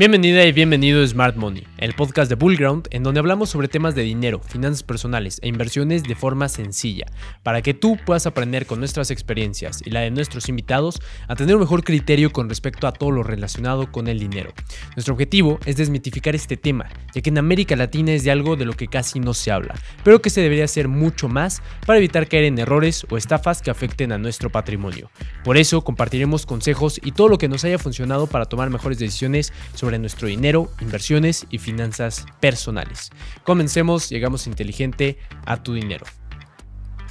Bienvenida y bienvenido a Smart Money, el podcast de Bullground en donde hablamos sobre temas de dinero, finanzas personales e inversiones de forma sencilla, para que tú puedas aprender con nuestras experiencias y la de nuestros invitados a tener un mejor criterio con respecto a todo lo relacionado con el dinero. Nuestro objetivo es desmitificar este tema, ya que en América Latina es de algo de lo que casi no se habla, pero que se debería hacer mucho más para evitar caer en errores o estafas que afecten a nuestro patrimonio. Por eso compartiremos consejos y todo lo que nos haya funcionado para tomar mejores decisiones sobre nuestro dinero, inversiones y finanzas personales. Comencemos, llegamos inteligente a tu dinero.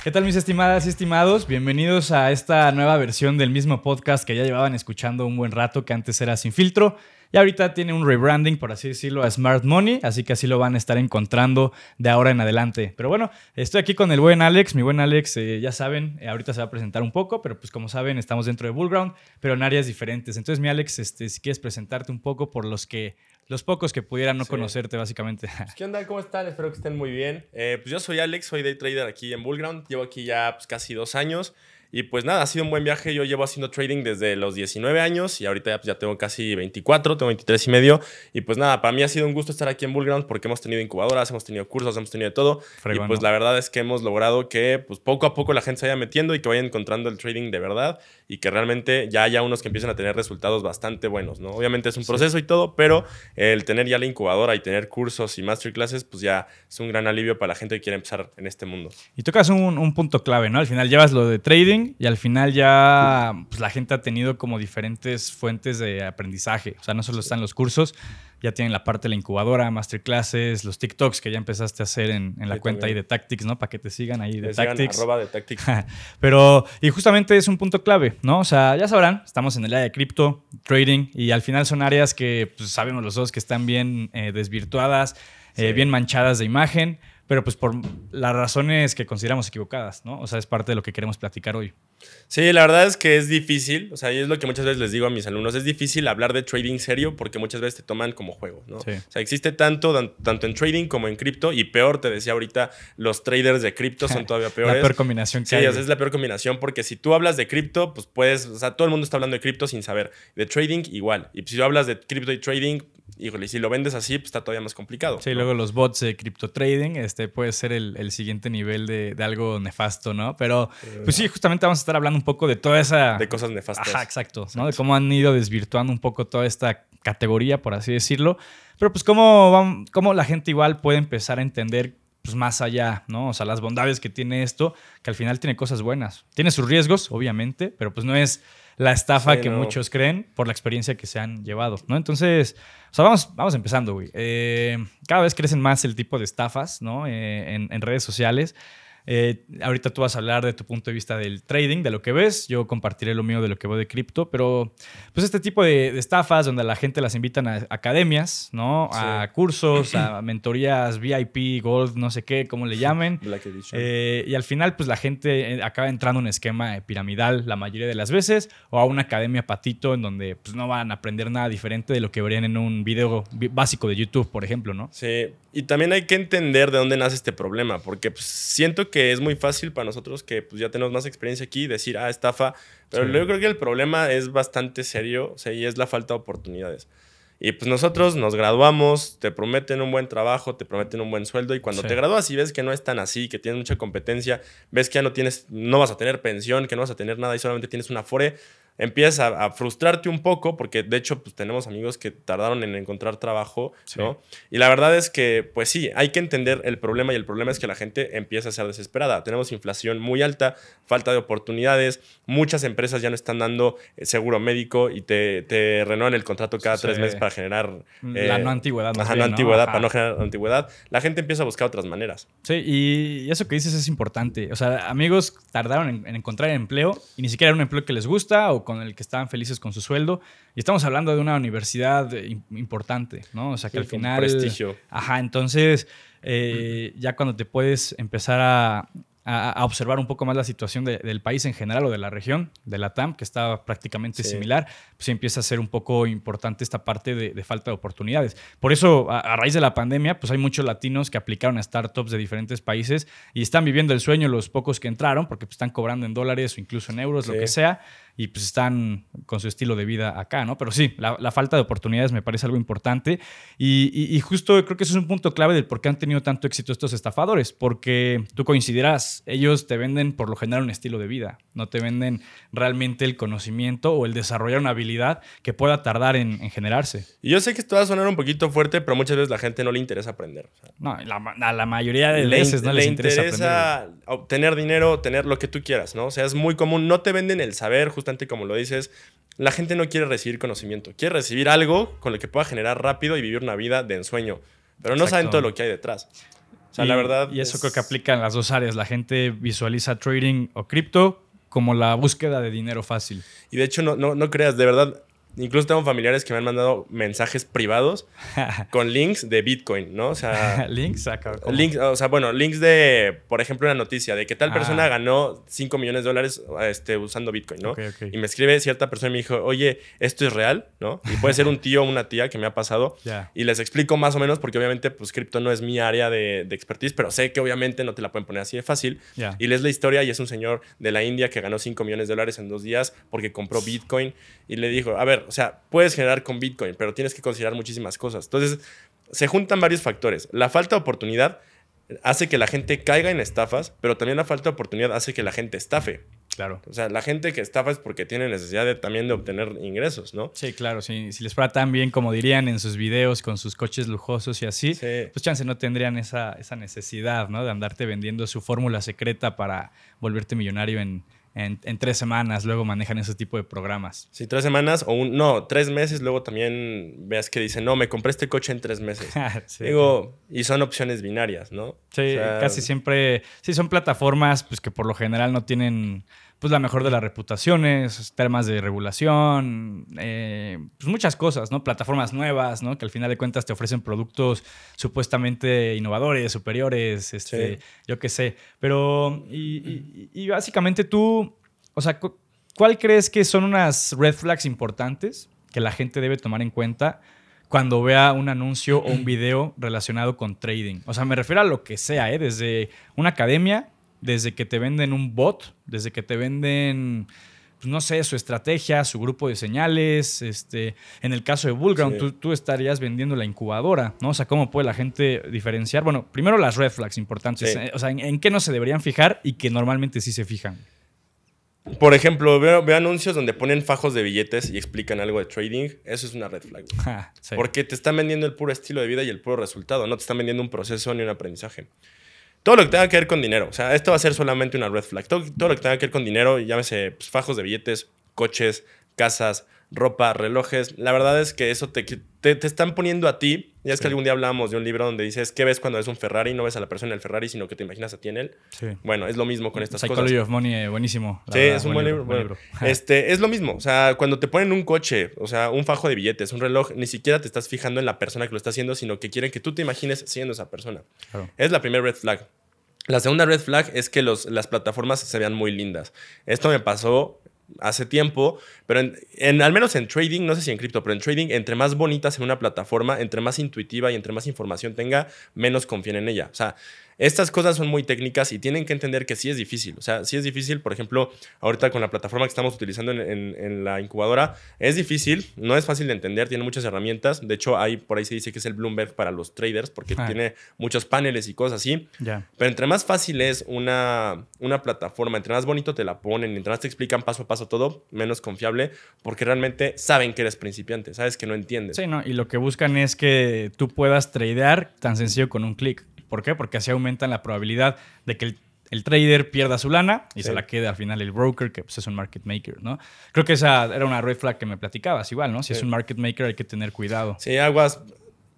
¿Qué tal mis estimadas y estimados? Bienvenidos a esta nueva versión del mismo podcast que ya llevaban escuchando un buen rato, que antes era sin filtro. Y ahorita tiene un rebranding, por así decirlo, a Smart Money, así que así lo van a estar encontrando de ahora en adelante. Pero bueno, estoy aquí con el buen Alex. Mi buen Alex, eh, ya saben, eh, ahorita se va a presentar un poco, pero pues como saben, estamos dentro de Bullground, pero en áreas diferentes. Entonces, mi Alex, este, si quieres presentarte un poco por los que los pocos que pudieran no conocerte, básicamente. Pues, ¿Qué onda? ¿Cómo están? Espero que estén muy bien. Eh, pues yo soy Alex, soy day trader aquí en Bullground. Llevo aquí ya pues, casi dos años. Y pues nada, ha sido un buen viaje. Yo llevo haciendo trading desde los 19 años y ahorita ya, pues, ya tengo casi 24, tengo 23 y medio. Y pues nada, para mí ha sido un gusto estar aquí en Bullground porque hemos tenido incubadoras, hemos tenido cursos, hemos tenido de todo. y pues la verdad es que hemos logrado que pues poco a poco la gente se vaya metiendo y que vaya encontrando el trading de verdad y que realmente ya haya unos que empiecen a tener resultados bastante buenos, ¿no? Obviamente es un proceso y todo, pero el tener ya la incubadora y tener cursos y masterclasses, pues ya es un gran alivio para la gente que quiere empezar en este mundo. Y tocas un, un punto clave, ¿no? Al final llevas lo de trading y al final ya pues, la gente ha tenido como diferentes fuentes de aprendizaje. O sea, no solo están los cursos, ya tienen la parte de la incubadora, masterclasses, los TikToks que ya empezaste a hacer en, la cuenta ahí de Tactics, ¿no? Para que te sigan ahí de Tactics. arroba de Tactics. Pero, y justamente es un punto clave, ¿no? O sea, ya sabrán, estamos en el área de cripto, trading, y al final son áreas que pues, sabemos los dos que están bien eh, desvirtuadas, eh, bien manchadas de imagen pero pues por las razones que consideramos equivocadas, ¿no? O sea, es parte de lo que queremos platicar hoy. Sí, la verdad es que es difícil, o sea, y es lo que muchas veces les digo a mis alumnos, es difícil hablar de trading serio porque muchas veces te toman como juego, ¿no? O sea, existe tanto, tanto en trading como en cripto y peor, te decía ahorita, los traders de cripto son todavía peores. la peor combinación que sí, es la peor combinación porque si tú hablas de cripto, pues puedes, o sea, todo el mundo está hablando de cripto sin saber. De trading, igual. Y si tú hablas de cripto y trading, híjole, si lo vendes así, pues está todavía más complicado. Sí, luego los bots de cripto trading, este puede ser el, siguiente nivel de, algo nefasto, ¿no? Pero, pues sí, justamente vamos a estar hablando un poco de toda esa... De cosas nefastas. Ajá, exacto, ¿no? De cómo han ido desvirtuando un poco toda esta categoría, por así decirlo. Pero pues cómo, cómo la gente igual puede empezar a entender pues más allá, ¿no? O sea, las bondades que tiene esto, que al final tiene cosas buenas. Tiene sus riesgos, obviamente, pero pues no es la estafa que muchos creen por la experiencia que se han llevado, ¿no? Entonces, o sea, vamos, vamos empezando, güey. Eh, cada vez crecen más el tipo de estafas, ¿no? Eh, en, en redes sociales. Eh, ahorita tú vas a hablar de tu punto de vista del trading, de lo que ves. Yo compartiré lo mío de lo que veo de cripto. Pero, pues, este tipo de, estafas donde la gente las invitan a academias, ¿no? A cursos, a mentorías VIP, Gold, no sé qué, cómo le llamen. Eh, y al final, pues, la gente eh, acaba entrando en un esquema piramidal la mayoría de las veces o a una academia patito en donde, pues, no van a aprender nada diferente de lo que verían en un video básico de YouTube, por ejemplo, ¿no? Sí. Y también hay que entender de dónde nace este problema, porque pues, siento que es muy fácil para nosotros que pues, ya tenemos más experiencia aquí decir, ah, estafa, pero yo creo que el problema es bastante serio, o sea, y es la falta de oportunidades. Y pues nosotros nos graduamos, te prometen un buen trabajo, te prometen un buen sueldo y cuando te gradúas y ves que no es tan así, que tienes mucha competencia, ves que ya no tienes, no vas a tener pensión, que no vas a tener nada y solamente tienes una fore, empiezas a, frustrarte un poco, porque de hecho pues, tenemos amigos que tardaron en encontrar trabajo, ¿no? Y la verdad es que, pues sí, hay que entender el problema y el problema es que la gente empieza a ser desesperada. Tenemos inflación muy alta, falta de oportunidades, muchas empresas ya no están dando eh, seguro médico y te, te renuevan el contrato cada tres meses para generar... la no antigüedad. Ajá, no antigüedad, para no generar antigüedad. La gente empieza a buscar otras maneras. Sí, y eso que dices es importante. O sea, amigos tardaron en, en encontrar empleo y ni siquiera era un empleo que les gusta o con el que estaban felices con su sueldo. Y estamos hablando de una universidad eh, importante, ¿no? O sea, que al final... Prestigio. Ajá, entonces eh, ya cuando te puedes empezar a, a, observar un poco más la situación del país en general o de la región, de la TAM, que está prácticamente similar, pues empieza a ser un poco importante esta parte de, falta de oportunidades. Por eso, a, raíz de la pandemia, pues hay muchos latinos que aplicaron a startups de diferentes países y están viviendo el sueño los pocos que entraron, porque pues, están cobrando en dólares o incluso en euros, lo que sea. Y pues están con su estilo de vida acá, ¿no? Pero sí, la, falta de oportunidades me parece algo importante y, justo creo que eso es un punto clave del por qué han tenido tanto éxito estos estafadores, porque tú coincidirás, ellos te venden por lo general un estilo de vida, no te venden realmente el conocimiento o el desarrollar una habilidad que pueda tardar en, generarse. Y yo sé que esto va a sonar un poquito fuerte, pero muchas veces la gente no le interesa aprender. no, a la mayoría de veces no les interesa, interesa obtener dinero, tener lo que tú quieras, ¿no? O sea, es muy común, no te venden el saber, justamente como lo dices, la gente no quiere recibir conocimiento, quiere recibir algo con lo que pueda generar rápido y vivir una vida de ensueño, pero no saben todo lo que hay detrás. O sea, la verdad. Y eso creo que aplica en las dos áreas. La gente visualiza trading o cripto como la búsqueda de dinero fácil. Y de hecho, no, no, no creas, de verdad, Incluso tengo familiares que me han mandado mensajes privados con links de Bitcoin, ¿no? O sea, links, links, o sea, bueno, links de, por ejemplo, una noticia de que tal persona ah. ganó 5 millones de dólares este, usando Bitcoin, ¿no? Y me escribe cierta persona y me dijo, oye, esto es real, ¿no? Y puede ser un tío o una tía que me ha pasado. Y les explico más o menos porque obviamente, pues, cripto no es mi área de, expertise, pero sé que obviamente no te la pueden poner así de fácil. Y lees la historia y es un señor de la India que ganó 5 millones de dólares en dos días porque compró Bitcoin y le dijo, a ver, o sea, puedes generar con Bitcoin, pero tienes que considerar muchísimas cosas. Entonces, se juntan varios factores. La falta de oportunidad hace que la gente caiga en estafas, pero también la falta de oportunidad hace que la gente estafe. Claro. O sea, la gente que estafa es porque tiene necesidad de, también de obtener ingresos, ¿no? Sí, claro. Si, si les fuera tan bien como dirían en sus videos con sus coches lujosos y así, pues chance no tendrían esa, esa necesidad, ¿no? De andarte vendiendo su fórmula secreta para volverte millonario en, en, tres semanas luego manejan ese tipo de programas. Sí, tres semanas o un, no, tres meses, luego también veas que dicen, no, me compré este coche en tres meses. Digo, y son opciones binarias, ¿no? Sí, casi siempre, sí, son plataformas pues que por lo general no tienen pues la mejor de las reputaciones, temas de regulación, eh, pues muchas cosas, ¿no? Plataformas nuevas, ¿no? Que al final de cuentas te ofrecen productos supuestamente innovadores, superiores, este, yo qué sé. Pero, y, básicamente tú, o sea, ¿cuál crees que son unas red flags importantes que la gente debe tomar en cuenta? cuando vea un anuncio o un video relacionado con trading. O sea, me refiero a lo que sea, ¿eh? desde una academia desde que te venden un bot, desde que te venden, pues, no sé, su estrategia, su grupo de señales. Este, en el caso de Bullground, tú, estarías vendiendo la incubadora, ¿no? O sea, ¿cómo puede la gente diferenciar? Bueno, primero las red flags importantes. Eh, o sea, ¿en, qué no se deberían fijar y que normalmente sí se fijan? Por ejemplo, veo, anuncios donde ponen fajos de billetes y explican algo de trading. Eso es una red flag. Porque te están vendiendo el puro estilo de vida y el puro resultado. No te están vendiendo un proceso ni un aprendizaje. Todo lo que tenga que ver con dinero. O sea, esto va a ser solamente una red flag. Todo, lo que tenga que ver con dinero, llámese pues, fajos de billetes, coches, casas, ropa, relojes. La verdad es que eso te, te, están poniendo a ti. Ya es que algún día hablamos de un libro donde dices, ¿qué ves cuando ves un Ferrari? No ves a la persona en el Ferrari, sino que te imaginas a ti en él. Sí. Bueno, es lo mismo con estas Psychology of Money, eh, buenísimo. Sí, es un buen, libro. Este, es lo mismo. O sea, cuando te ponen un coche, o sea, un fajo de billetes, un reloj, ni siquiera te estás fijando en la persona que lo está haciendo, sino que quieren que tú te imagines siendo esa persona. Es la primera red flag. La segunda red flag es que los, las plataformas se vean muy lindas. Esto me pasó hace tiempo, pero en, al menos en trading, no sé si en cripto, pero en trading, entre más bonitas en una plataforma, entre más intuitiva y entre más información tenga, menos confíen en ella. O sea, estas cosas son muy técnicas y tienen que entender que sí es difícil. O sea, sí es difícil, por ejemplo, ahorita con la plataforma que estamos utilizando en, la incubadora, es difícil, no es fácil de entender, tiene muchas herramientas. De hecho, hay, por ahí se dice que es el Bloomberg para los traders porque ah. tiene muchos paneles y cosas así. Pero entre más fácil es una, una plataforma, entre más bonito te la ponen, entre más te explican paso a paso todo, menos confiable, porque realmente saben que eres principiante, sabes que no entiendes. Sí, no, y lo que buscan es que tú puedas tradear tan sencillo con un clic. ¿Por qué? Porque así aumentan la probabilidad de que el, trader pierda su lana y se la quede al final el broker, que pues, es un market maker, ¿no? Creo que esa era una red flag que me platicabas, igual, ¿no? Si es un market maker hay que tener cuidado. Sí, aguas.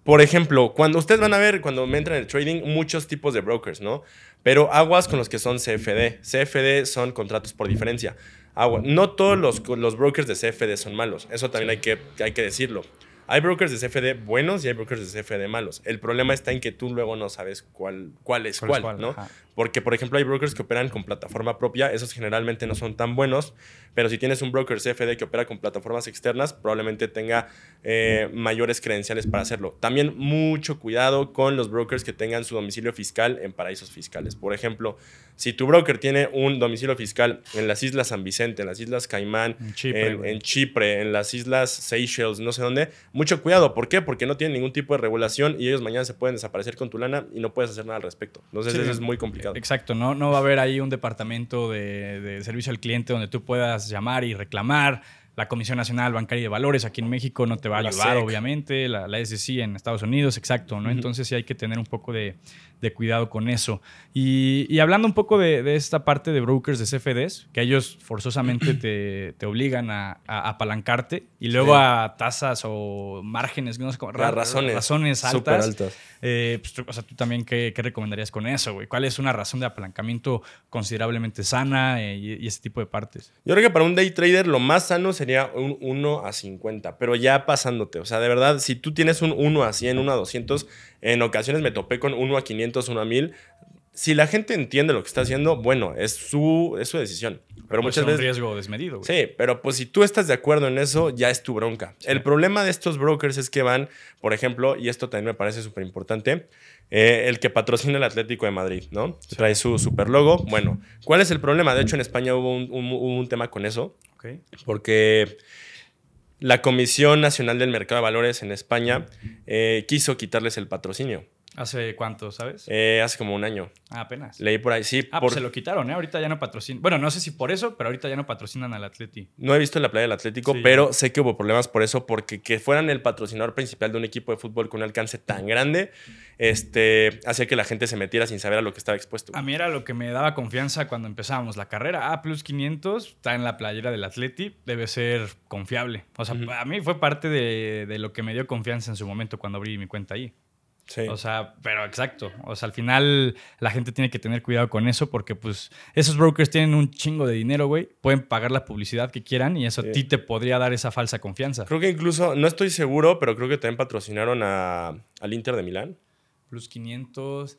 Por ejemplo, cuando ustedes van a ver, cuando me entran en el trading, muchos tipos de brokers, ¿no? Pero aguas con los que son CFD. CFD son contratos por diferencia. Agua. No todos los, los brokers de CFD son malos. Eso también hay, que, hay que decirlo Hay brokers de CFD buenos y hay brokers de CFD malos. El problema está en que tú luego no sabes cuál, cuál es cuál, ¿no? Porque, por ejemplo, hay brokers que operan con plataforma propia. Esos generalmente no son tan buenos. Pero si tienes un broker CFD que opera con plataformas externas, probablemente tenga eh, mayores credenciales para hacerlo. También mucho cuidado con los brokers que tengan su domicilio fiscal en paraísos fiscales. Por ejemplo, si tu broker tiene un domicilio fiscal en las Islas San Vicente, en las Islas Caimán, en Chipre, en, las Islas Seychelles, no sé dónde, mucho cuidado. ¿Por qué? Porque no tienen ningún tipo de regulación y ellos mañana se pueden desaparecer con tu lana y no puedes hacer nada al respecto. Entonces eso es muy complicado. Exacto, no, no va a haber ahí un departamento de, de servicio al cliente donde tú puedas llamar y reclamar la Comisión Nacional Bancaria de Valores aquí en México no te va a ayudar, obviamente, la, la, SEC en Estados Unidos, exacto, ¿no? Entonces sí hay que tener un poco de, cuidado con eso. Y, hablando un poco de, esta parte de brokers de CFDs, que ellos forzosamente te, obligan a, apalancarte y luego a tasas o márgenes, no sé cómo, razones, razones altas. Eh, pues, o sea, tú también, ¿qué, recomendarías con eso, güey? ¿Cuál es una razón de apalancamiento considerablemente sana eh, y, y, ese tipo de partes? Yo creo que para un day trader lo más sano sería un 1 a 50, pero ya pasándote. O sea, de verdad, si tú tienes un 1 a 100, 1 a 200, en ocasiones me topé con 1 a 500, 1 a 1000 si la gente entiende lo que está haciendo, bueno, es su, es su decisión. Pero, muchas veces. Es un riesgo desmedido. Güey. Sí, pero pues si tú estás de acuerdo en eso, ya es tu bronca. El problema de estos brokers es que van, por ejemplo, y esto también me parece súper importante, eh, el que patrocina el Atlético de Madrid, ¿no? Trae su super logo. Bueno, ¿cuál es el problema? De hecho, en España hubo un, un, tema con eso. Porque la Comisión Nacional del Mercado de Valores en España eh, quiso quitarles el patrocinio. ¿Hace cuánto, sabes? Eh, hace como un año. Ah, apenas. Leí por ahí, sí. Ah, pues se lo quitaron, ¿eh? Ahorita ya no patrocinan. Bueno, no sé si por eso, pero ahorita ya no patrocinan al Atleti. No he visto la playa del Atlético, pero sé que hubo problemas por eso, porque que fueran el patrocinador principal de un equipo de fútbol con un alcance tan grande, este, hacía que la gente se metiera sin saber a lo que estaba expuesto. A mí era lo que me daba confianza cuando empezábamos la carrera. Ah, plus 500, está en la playera del Atleti, debe ser confiable. O sea, a mí fue parte de, de lo que me dio confianza en su momento cuando abrí mi cuenta ahí. O sea, pero exacto. O sea, al final la gente tiene que tener cuidado con eso porque pues esos brokers tienen un chingo de dinero, güey. Pueden pagar la publicidad que quieran y eso a ti te podría dar esa falsa confianza. Creo que incluso, no estoy seguro, pero creo que también patrocinaron a, al Inter de Milán. Plus 500.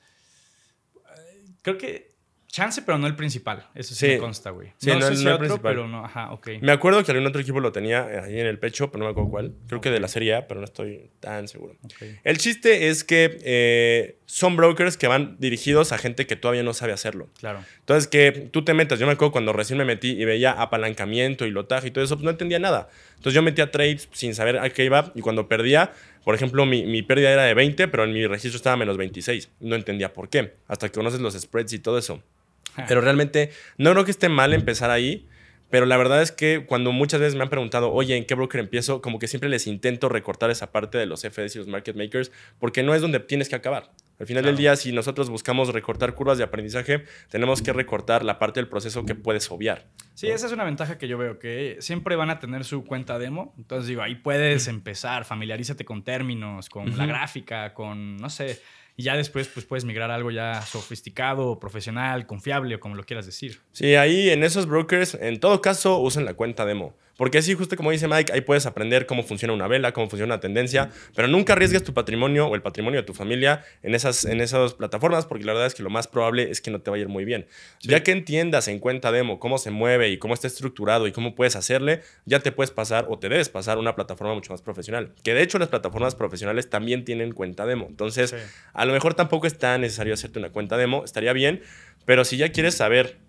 Creo que Chance, pero no el principal. Eso sí, me consta, güey. Sí, no, sé si otro, pero no. Ajá, ok. Me acuerdo que algún otro equipo lo tenía ahí en el pecho, pero no me acuerdo cuál. Creo que de la Serie A, pero no estoy tan seguro. El chiste es que eh, son brokers que van dirigidos a gente que todavía no sabe hacerlo. Claro. Entonces, que tú te metas. Yo me acuerdo cuando recién me metí y veía apalancamiento y lotaje y todo eso, pues no entendía nada. Entonces, yo metía trades sin saber a qué iba y cuando perdía, por ejemplo, mi, mi pérdida era de 20, pero en mi registro estaba menos 26. No entendía por qué. Hasta que conoces los spreads y todo eso. Pero realmente no creo que esté mal empezar ahí. Pero la verdad es que cuando muchas veces me han preguntado, oye, ¿en qué broker empiezo? Como que siempre les intento recortar esa parte de los FDs y los market makers, porque no es donde tienes que acabar. Al final del día, si nosotros buscamos recortar curvas de aprendizaje, tenemos que recortar la parte del proceso que puedes obviar. Sí, esa es una ventaja que yo veo, que siempre van a tener su cuenta demo. Entonces digo, ahí puedes empezar, familiarízate con términos, con la gráfica, con, no sé, y ya después pues puedes migrar a algo ya sofisticado, profesional, confiable o como lo quieras decir. Sí, ahí en esos brokers, en todo caso, usen la cuenta demo. Porque así, justo como dice Mike, ahí puedes aprender cómo funciona una vela, cómo funciona una tendencia, pero nunca arriesgues tu patrimonio o el patrimonio de tu familia en esas, en esas plataformas, porque la verdad es que lo más probable es que no te vaya a ir muy bien. Ya que entiendas en cuenta demo cómo se mueve y cómo está estructurado y cómo puedes hacerle, ya te puedes pasar o te debes pasar a una plataforma mucho más profesional. Que de hecho las plataformas profesionales también tienen cuenta demo. Entonces, a lo mejor tampoco es tan necesario hacerte una cuenta demo, estaría bien, pero si ya quieres saber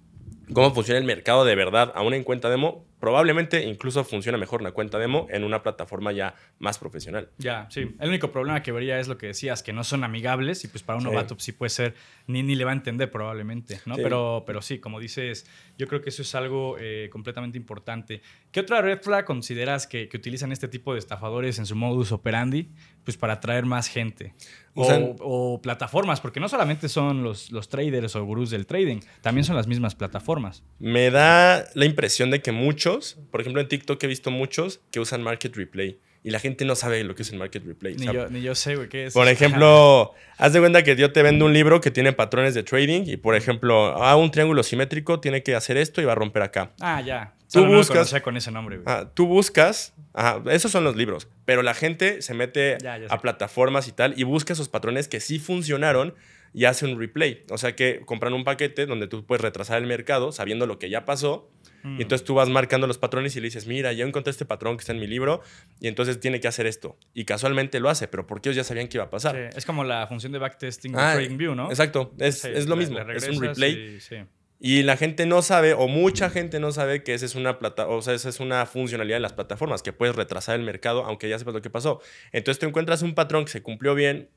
cómo funciona el mercado de verdad aún en cuenta demo, probablemente incluso funciona mejor una cuenta demo en una plataforma ya más profesional. Ya, sí. El único problema que vería es lo que decías, que no son amigables y pues para un novato sí, puede ser, ni, ni le va a entender probablemente, ¿no? Pero, pero sí, como dices, yo creo que eso es algo eh, completamente importante. ¿Qué otra red flag consideras que, que, utilizan este tipo de estafadores en su modus operandi pues para atraer más gente? O, o, plataformas, porque no solamente son los, los traders o gurús del trading, también son las mismas plataformas. Me da la impresión de que muchos por ejemplo, en TikTok he visto muchos que usan Market Replay. y la gente no sabe lo que es el market replay. Ni, yo, ni yo sé, güey, qué es. Por ejemplo, haz de cuenta que yo te vendo un libro que tiene patrones de trading y, por ejemplo, a un triángulo simétrico tiene que hacer esto y va a romper acá. Ah, ya. Tú Solo no lo buscas- con ese nombre, güey. Ah, tú buscas, ajá, esos son los libros, pero la gente se mete Ya, a plataformas y tal y busca esos patrones que sí funcionaron y hace un replay. O sea que compran un paquete donde tú puedes retrasar el mercado sabiendo lo que ya pasó. Mm. Y entonces tú vas marcando los patrones y le dices, mira, ya encontré este patrón que está en mi libro y entonces tiene que hacer esto. Y casualmente lo hace, pero porque ellos ya sabían que iba a pasar. Sí, es como la función de backtesting de Ah, TradingView, ¿no? Exacto, es, Sí, es lo mismo, es un replay. y- sí. Y la gente no sabe, o mucha gente no sabe que esa es una plata, o sea, esa es una funcionalidad de las plataformas, que puedes retrasar el mercado aunque ya sepas lo que pasó. Entonces tú encuentras un patrón que se cumplió bien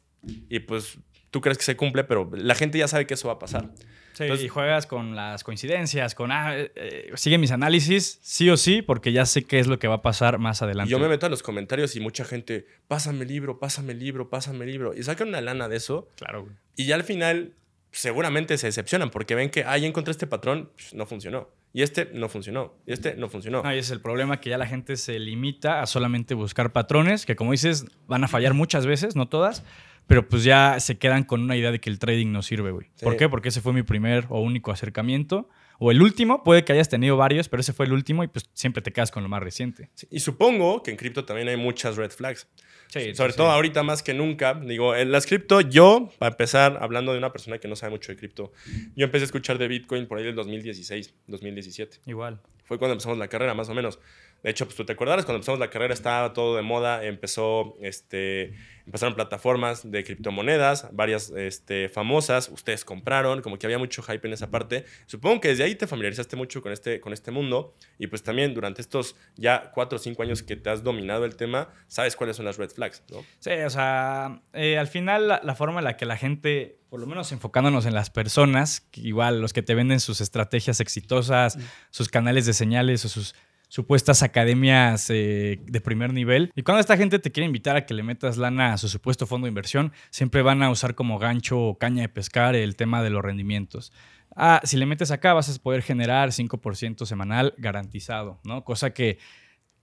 y pues tú crees que se cumple, pero la gente ya sabe que eso va a pasar. Sí, Entonces- y juegas con las coincidencias, con, ah, eh, eh, sigue mis análisis, sí o sí, porque ya sé qué es lo que va a pasar más adelante. Yo me meto a los comentarios y mucha gente, pásame libro, pásame libro, pásame libro. Y sacan una lana de eso Claro, güey. y ya al final seguramente se decepcionan porque ven que, ah, ya encontré este patrón, pues, no funcionó. Y este no funcionó. Y este no funcionó. Ese es el problema, que ya la gente se limita a solamente buscar patrones, que como dices, van a fallar muchas veces, no todas, pero pues ya se quedan con una idea de que el trading no sirve, güey. Sí. ¿Por qué? Porque ese fue mi primer o único acercamiento. O el último, puede que hayas tenido varios, pero ese fue el último y pues siempre te quedas con lo más reciente. Sí, Y supongo que en cripto también hay muchas red flags. Sí, Sobre todo ahorita más que nunca. Digo, en las cripto, yo, para empezar, hablando de una persona que no sabe mucho de cripto, yo empecé a escuchar de Bitcoin por ahí del 2016, 2017. Igual. Fue cuando empezamos la carrera, más o menos. De hecho, pues tú te acordarás, cuando empezamos la carrera estaba todo de moda, empezó, este, empezaron plataformas de criptomonedas, varias este, famosas, ustedes compraron, como que había mucho hype en esa parte. Supongo que desde ahí te familiarizaste mucho con este, con este mundo y pues también durante estos ya cuatro o cinco años que te has dominado el tema, sabes cuáles son las red flags, ¿no? Sí, o sea, eh, al final la, la forma en la que la gente, por lo menos enfocándonos en las personas, igual los que te venden sus estrategias exitosas, sus canales de señales o sus supuestas academias eh, de primer nivel. Y cuando esta gente te quiere invitar a que le metas lana a su supuesto fondo de inversión, siempre van a usar como gancho o caña de pescar el tema de los rendimientos. Ah, si le metes acá vas a poder generar 5% semanal garantizado, ¿no? Cosa que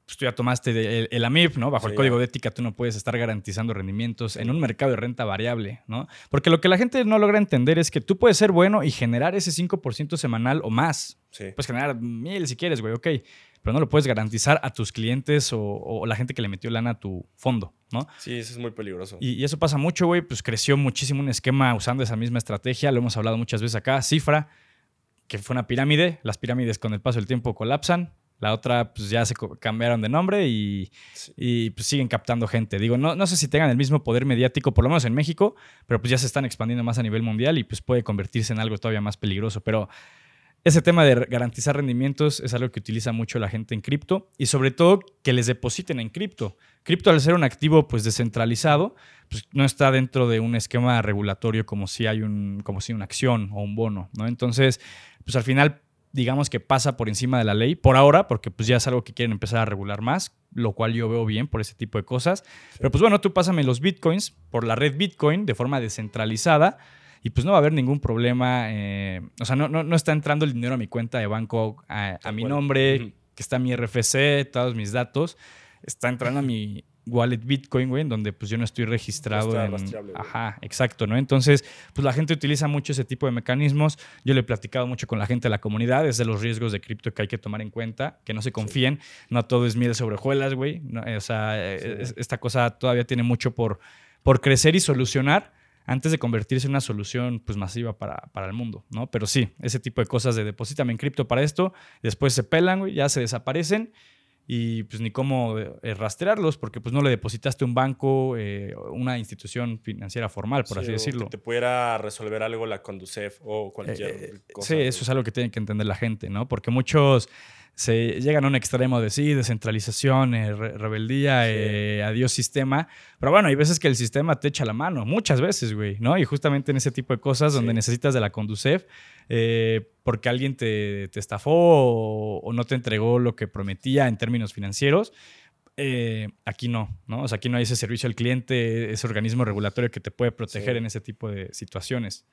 pues tú ya tomaste el, el AMIP, ¿no? Bajo el código de ética tú no puedes estar garantizando rendimientos en un mercado de renta variable, ¿no? Porque lo que la gente no logra entender es que tú puedes ser bueno y generar ese 5% semanal o más. Sí. Puedes generar mil si quieres, güey, ok. Pero no lo puedes garantizar a tus clientes o, o la gente que le metió lana a tu fondo, ¿no? Sí, eso es muy peligroso. Y, y eso pasa mucho, güey. Pues creció muchísimo un esquema usando esa misma estrategia. Lo hemos hablado muchas veces acá. Cifra, que fue una pirámide. Las pirámides con el paso del tiempo colapsan. La otra, pues ya se cambiaron de nombre y, Sí. y, pues siguen captando gente. Digo, no, no sé si tengan el mismo poder mediático, por lo menos en México, pero pues ya se están expandiendo más a nivel mundial y pues puede convertirse en algo todavía más peligroso. Pero ese tema de garantizar rendimientos es algo que utiliza mucho la gente en cripto y sobre todo que les depositen en cripto. Cripto al ser un activo pues descentralizado, pues no está dentro de un esquema regulatorio como si hay un como si una acción o un bono, ¿no? Entonces, pues al final digamos que pasa por encima de la ley por ahora, porque pues ya es algo que quieren empezar a regular más, lo cual yo veo bien por ese tipo de cosas. Pero pues bueno, tú pásame los bitcoins por la red Bitcoin de forma descentralizada y pues no va a haber ningún problema. eh, o sea, no, no, no está entrando el dinero a mi cuenta de banco a, a mi nombre, que está mi RFC, todos mis datos. Está entrando a mi wallet Bitcoin, güey, en donde pues yo no estoy registrado está en... rastreable, güey. Ajá, exacto, ¿no? Entonces, pues la gente utiliza mucho ese tipo de mecanismos. Yo le he platicado mucho con la gente de la comunidad, es de los riesgos de cripto que hay que tomar en cuenta, que no se confíen, no todo es miel sobre hojuelas, güey. No, o sea, eh, es- esta cosa todavía tiene mucho por, por crecer y solucionar antes de convertirse en una solución pues masiva para, para el mundo, ¿no? Pero sí, ese tipo de cosas de deposítame en cripto para esto, después se pelan, güey, ya se desaparecen y pues ni cómo eh, rastrearlos porque pues no le depositaste a un banco, eh, una institución financiera formal, por Sí, así decirlo. Que te pudiera resolver algo la Conducef o cualquier Eh, cosa. sí, eso es algo que tiene que entender la gente, ¿no? Porque muchos se llegan a un extremo de sí, descentralización, eh, re- rebeldía, Sí. eh, adiós sistema. Pero bueno, hay veces que el sistema te echa la mano, muchas veces, güey, ¿no? Y justamente en ese tipo de cosas donde Sí. necesitas de la Conducef, eh, porque alguien te, te estafó o, o no te entregó lo que prometía en términos financieros. eh, aquí no, ¿no? O sea, aquí no hay ese servicio al cliente, ese organismo regulatorio que te puede proteger Sí. en ese tipo de situaciones.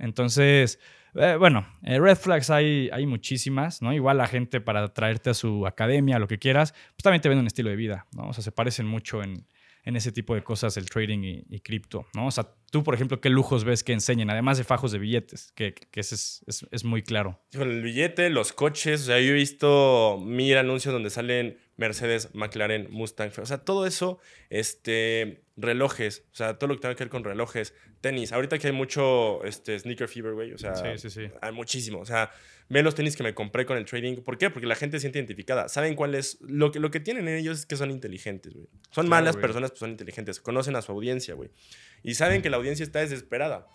Entonces, eh, bueno, eh, red flags hay, hay muchísimas, ¿no? Igual la gente para traerte a su academia, lo que quieras, pues también te ven un estilo de vida, ¿no? O sea, se parecen mucho en, en ese tipo de cosas el trading y, cripto, ¿no? O sea, tú, por ejemplo, ¿qué lujos ves que enseñan? Además de fajos de billetes, que, que ese es, es, es muy claro. El billete, los coches, o sea, yo he visto mil anuncios donde salen Mercedes, McLaren, Mustang, o sea, todo eso, este, relojes, o sea, todo lo que tenga que ver con relojes, tenis. Ahorita que hay mucho este, sneaker fever, güey, o sea, Sí, sí, sí. hay muchísimo, o sea, ven los tenis que me compré con el trading. ¿Por qué? Porque la gente se siente identificada. Saben cuál es. Lo que, lo que tienen en ellos es que son inteligentes, güey. Son Claro, malas güey. personas, pues son inteligentes. Conocen a su audiencia, güey. Y saben que la audiencia está desesperada.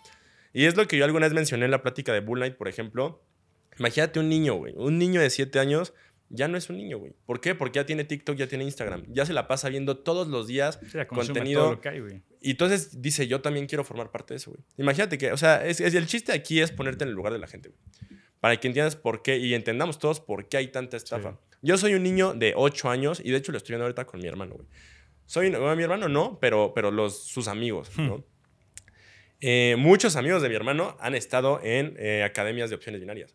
Y es lo que yo alguna vez mencioné en la plática de Bull Night, por ejemplo. Imagínate un niño, güey. Un niño de 7 años ya no es un niño, güey. ¿Por qué? Porque ya tiene TikTok, ya tiene Instagram. Ya se la pasa viendo todos los días contenido. todo lo que hay, güey. Y entonces dice, yo también quiero formar parte de eso, güey. Imagínate que, o sea, es, es- el chiste aquí es ponerte en el lugar de la gente, güey. Para que entiendas por qué y entendamos todos por qué hay tanta estafa. Yo soy un niño de 8 años y de hecho lo estoy viendo ahorita con mi hermano, güey. Soy, bueno, mi hermano no, pero, pero los, sus amigos, ¿no? Eh, muchos amigos de mi hermano han estado en eh, academias de opciones binarias.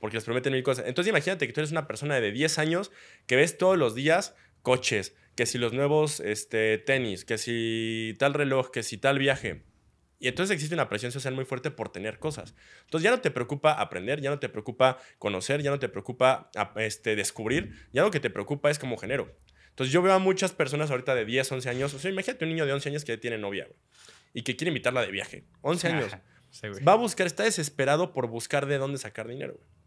Porque les prometen mil cosas. Entonces imagínate que tú eres una persona de 10 años que ves todos los días coches, que si los nuevos este, tenis, que si tal reloj, que si tal viaje. Y entonces existe una presión social muy fuerte por tener cosas. Entonces ya no te preocupa aprender, ya no te preocupa conocer, ya no te preocupa este, descubrir, ya lo que te preocupa es cómo genero. Entonces yo veo a muchas personas ahorita de 10, 11 años. O sea, imagínate un niño de 11 años que tiene novia y que quiere invitarla de viaje. 11 años. Sí. Va a buscar, está desesperado por buscar de dónde sacar dinero, güey.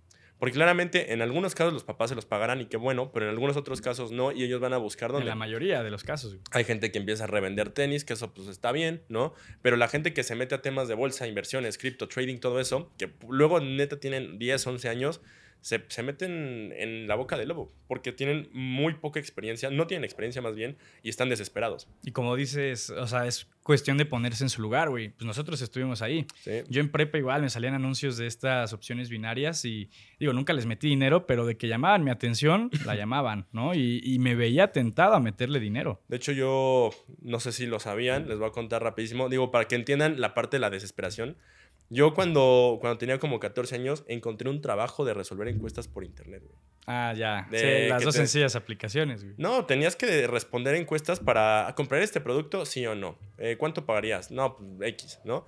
Porque claramente en algunos casos los papás se los pagarán y qué bueno, pero en algunos otros casos no y ellos van a buscar En dónde. la mayoría de los casos. Hay gente que empieza a revender tenis, que eso pues está bien, ¿no? Pero la gente que se mete a temas de bolsa, inversiones, cripto, trading, todo eso, que luego neta tienen 10, 11 años, se, se meten en la boca del lobo, porque tienen muy poca experiencia, no tienen experiencia más bien, y están desesperados. Y como dices, o sea, es cuestión de ponerse en su lugar, güey. Pues nosotros estuvimos ahí. ¿sí? Yo en prepa igual me salían anuncios de estas opciones binarias y digo, nunca les metí dinero, pero de que llamaban mi atención, la llamaban, ¿no? Y, y me veía tentado a meterle dinero. De hecho, yo no sé si lo sabían, les voy a contar rapidísimo. Digo, para que entiendan la parte de la desesperación. Yo cuando, cuando tenía como 14 años encontré un trabajo de resolver encuestas por internet. güey. Ah, ya. Sí, las dos te- sencillas aplicaciones, güey. No, tenías que responder encuestas para comprar este producto, sí o no. Eh, ¿Cuánto pagarías? No, pues X, ¿no?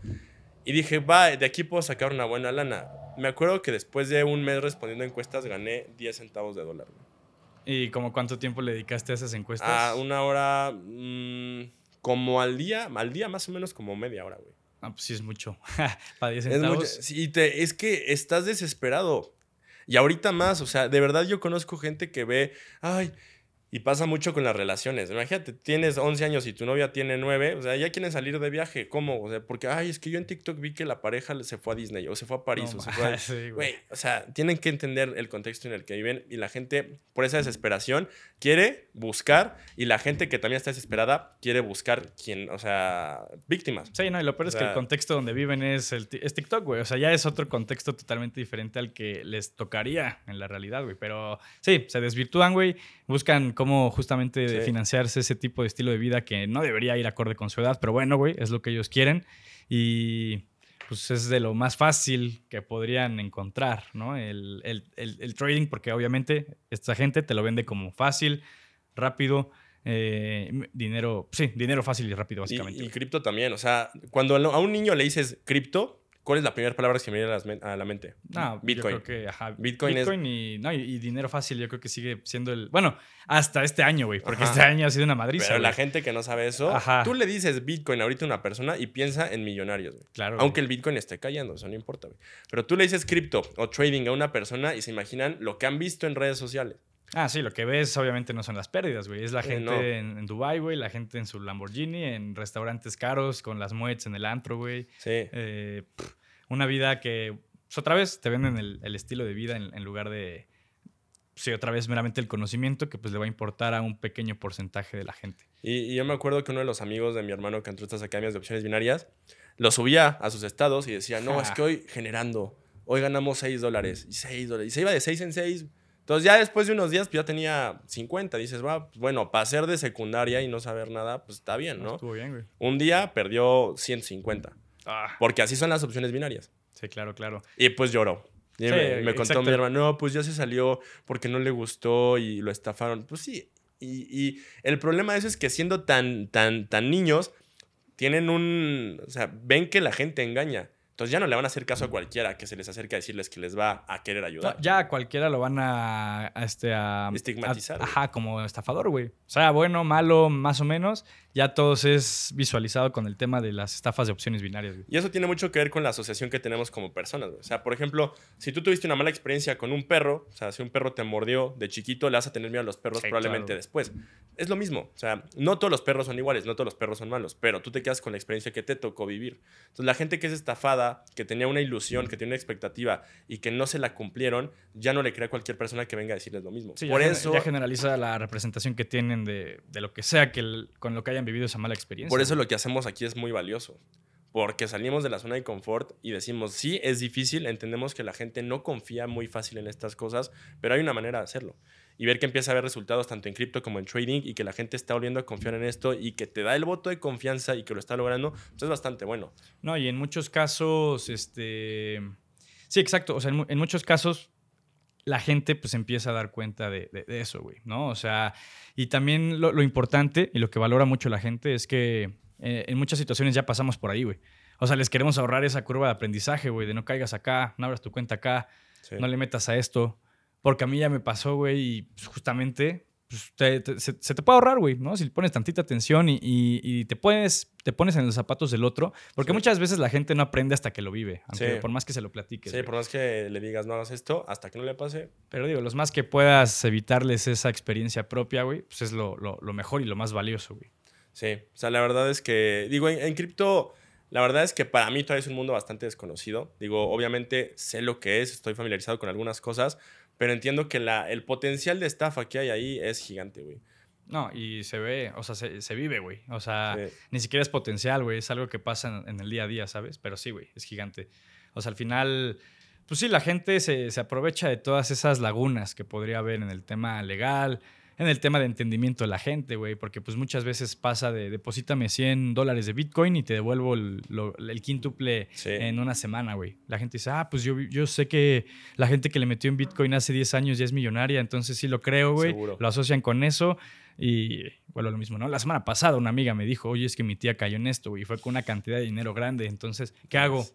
Y dije, va, de aquí puedo sacar una buena lana. Me acuerdo que después de un mes respondiendo encuestas gané 10 centavos de dólar. güey. ¿Y como cuánto tiempo le dedicaste a esas encuestas? A una hora, mm, como al día, al día más o menos como media hora, güey. Ah, pues sí es mucho. Para 10 Es, centavos. mucho- sí, te- es que estás desesperado. Y ahorita más, o sea, de verdad yo conozco gente que ve, ay, y pasa mucho con las relaciones. Imagínate, tienes 11 años y tu novia tiene 9, o sea, ya quieren salir de viaje. ¿Cómo? O sea, porque, ay, es que yo en TikTok vi que la pareja se fue a Disney o se fue a París No o se fue a... ma- sí, güey. O sea, tienen que entender el contexto en el que viven y la gente, por esa desesperación, quiere buscar y la gente que también está desesperada quiere buscar quien, o sea, víctimas. Sí, no, y lo peor es que el contexto donde viven es, el es TikTok, güey. O sea, ya es otro contexto totalmente diferente al que les tocaría en la realidad, güey. Pero sí, se desvirtúan, güey. Buscan cómo justamente Sí. financiarse ese tipo de estilo de vida que no debería ir acorde con su edad. Pero bueno, güey, es lo que ellos quieren. Y pues es de lo más fácil que podrían encontrar, ¿no? El, el- el- el trading, porque obviamente esta gente te lo vende como fácil, rápido. eh, dinero, sí, dinero fácil y rápido, Y, básicamente. y cripto también. O sea, cuando a un niño le dices cripto, ¿cuál es la primera palabra que se me viene a, la mente? No, Bitcoin. Yo creo que, ajá, Bitcoin Bitcoin, es- y, no, y, dinero fácil, yo creo que sigue siendo el. Bueno, hasta este año, güey, porque Ajá. este año ha sido una madriza. Pero la gente que no sabe eso, Ajá. tú le dices Bitcoin ahorita a una persona y piensa en millonarios. güey. Claro. Aunque el Bitcoin esté cayendo, eso no importa. güey. Pero tú le dices cripto o trading a una persona y se imaginan lo que han visto en redes sociales. Ah, sí, lo que ves obviamente no son las pérdidas, güey. Es la Sí, gente no. en, en Dubai, güey, la gente en su Lamborghini, en restaurantes caros, con las muetes en el antro, güey. Sí. Eh, pff, una vida que, pues, otra vez, te venden el, el estilo de vida en, en lugar de, sí, otra vez meramente el conocimiento que pues le va a importar a un pequeño porcentaje de la gente. Y, y yo me acuerdo que uno de los amigos de mi hermano que entró a estas academias de opciones binarias lo subía a sus estados y decía, no, es que hoy generando, hoy ganamos 6 dólares y 6 dólares. Y se iba de 6 en 6. Entonces ya después de unos días pues ya tenía 50. Dices, va, pues, bueno, para ser de secundaria y no saber nada, pues está bien, ¿no? Estuvo bien, güey. Un día perdió 150. Ah, Porque así son las opciones binarias. sí, claro, claro. Y pues lloró. Y Sí, me, me contó mi hermano, no, pues ya se salió porque no le gustó y lo estafaron. Pues sí. Y, y el problema de eso es que siendo tan, tan, tan niños, tienen un... O sea, ven que la gente engaña. Entonces ya no le van a hacer caso a cualquiera que se les acerque a decirles que les va a querer ayudar. No, ya a cualquiera lo van a, a este, a, Estigmatizar, a- ajá, como estafador, güey. O sea, bueno, malo, más o menos. Ya todos es visualizado con el tema de las estafas de opciones binarias, güey. Y eso tiene mucho que ver con la asociación que tenemos como personas. güey. O sea, por ejemplo, si tú tuviste una mala experiencia con un perro, o sea, si un perro te mordió de chiquito, le vas a tener miedo a los perros Sí, probablemente claro. después. Es lo mismo. O sea, no todos los perros son iguales, no todos los perros son malos, pero tú te quedas con la experiencia que te tocó vivir. Entonces, la gente que es estafada, que tenía una ilusión, que tiene una expectativa y que no se la cumplieron, ya no le crea a cualquier persona que venga a decirles lo mismo. Sí, por ya, eso... ya generaliza la representación que tienen de, de lo que sea que el- con lo que hayan vivido esa mala experiencia. Por eso lo que hacemos aquí es muy valioso. Porque salimos de la zona de confort y decimos, sí, es difícil, entendemos que la gente no confía muy fácil en estas cosas, pero hay una manera de hacerlo. Y ver que empieza a haber resultados tanto en cripto como en trading y que la gente está volviendo a confiar en esto y que te da el voto de confianza y que lo está logrando, pues es bastante bueno. No, y en muchos casos, este... Sí, exacto. O sea, en muchos casos la gente pues empieza a dar cuenta de, de- de eso, güey, ¿no? O sea, y también lo, lo importante y lo que valora mucho la gente es que eh, en muchas situaciones ya pasamos por ahí, güey. O sea, les queremos ahorrar esa curva de aprendizaje, güey, de no caigas acá, no abras tu cuenta acá, Sí. no le metas a esto. Porque a mí ya me pasó, güey, y pues, justamente te- te- se, se te puede ahorrar, güey, ¿no? Si le pones tantita atención y, y- y te, pones, te pones en los zapatos del otro. Porque Sí. muchas veces la gente no aprende hasta que lo vive, aunque Sí. por más que se lo platiques. Sí, güey. por más que le digas no hagas esto, hasta que no le pase, Pero digo, los más que puedas evitarles esa experiencia propia, güey, pues es lo, lo- lo mejor y lo más valioso, güey. Sí, o sea, la verdad es que, digo, en, en cripto, la verdad es que para mí todavía es un mundo bastante desconocido. Digo, obviamente sé lo que es, estoy familiarizado con algunas cosas, pero entiendo que la, el potencial de estafa que hay ahí es gigante, güey. No, y se ve, o sea, se, se vive, güey. O sea, Sí. ni siquiera es potencial, güey. Es algo que pasa en, en el día a día, ¿sabes? Pero sí, güey, es gigante. O sea, al final, pues sí, la gente se, se aprovecha de todas esas lagunas que podría haber en el tema legal, en el tema de entendimiento de la gente, güey. Porque pues muchas veces pasa de deposítame 100 dólares de Bitcoin y te devuelvo el, lo- el quíntuple Sí. en una semana, güey. La gente dice, ah, pues yo, yo sé que la gente que le metió en Bitcoin hace 10 años ya es millonaria, entonces sí lo creo, güey. Seguro. Lo asocian con eso y vuelvo a lo mismo, ¿no? La semana pasada una amiga me dijo, oye, es que mi tía cayó en esto, güey, y fue con una cantidad de dinero grande, entonces, ¿qué hago?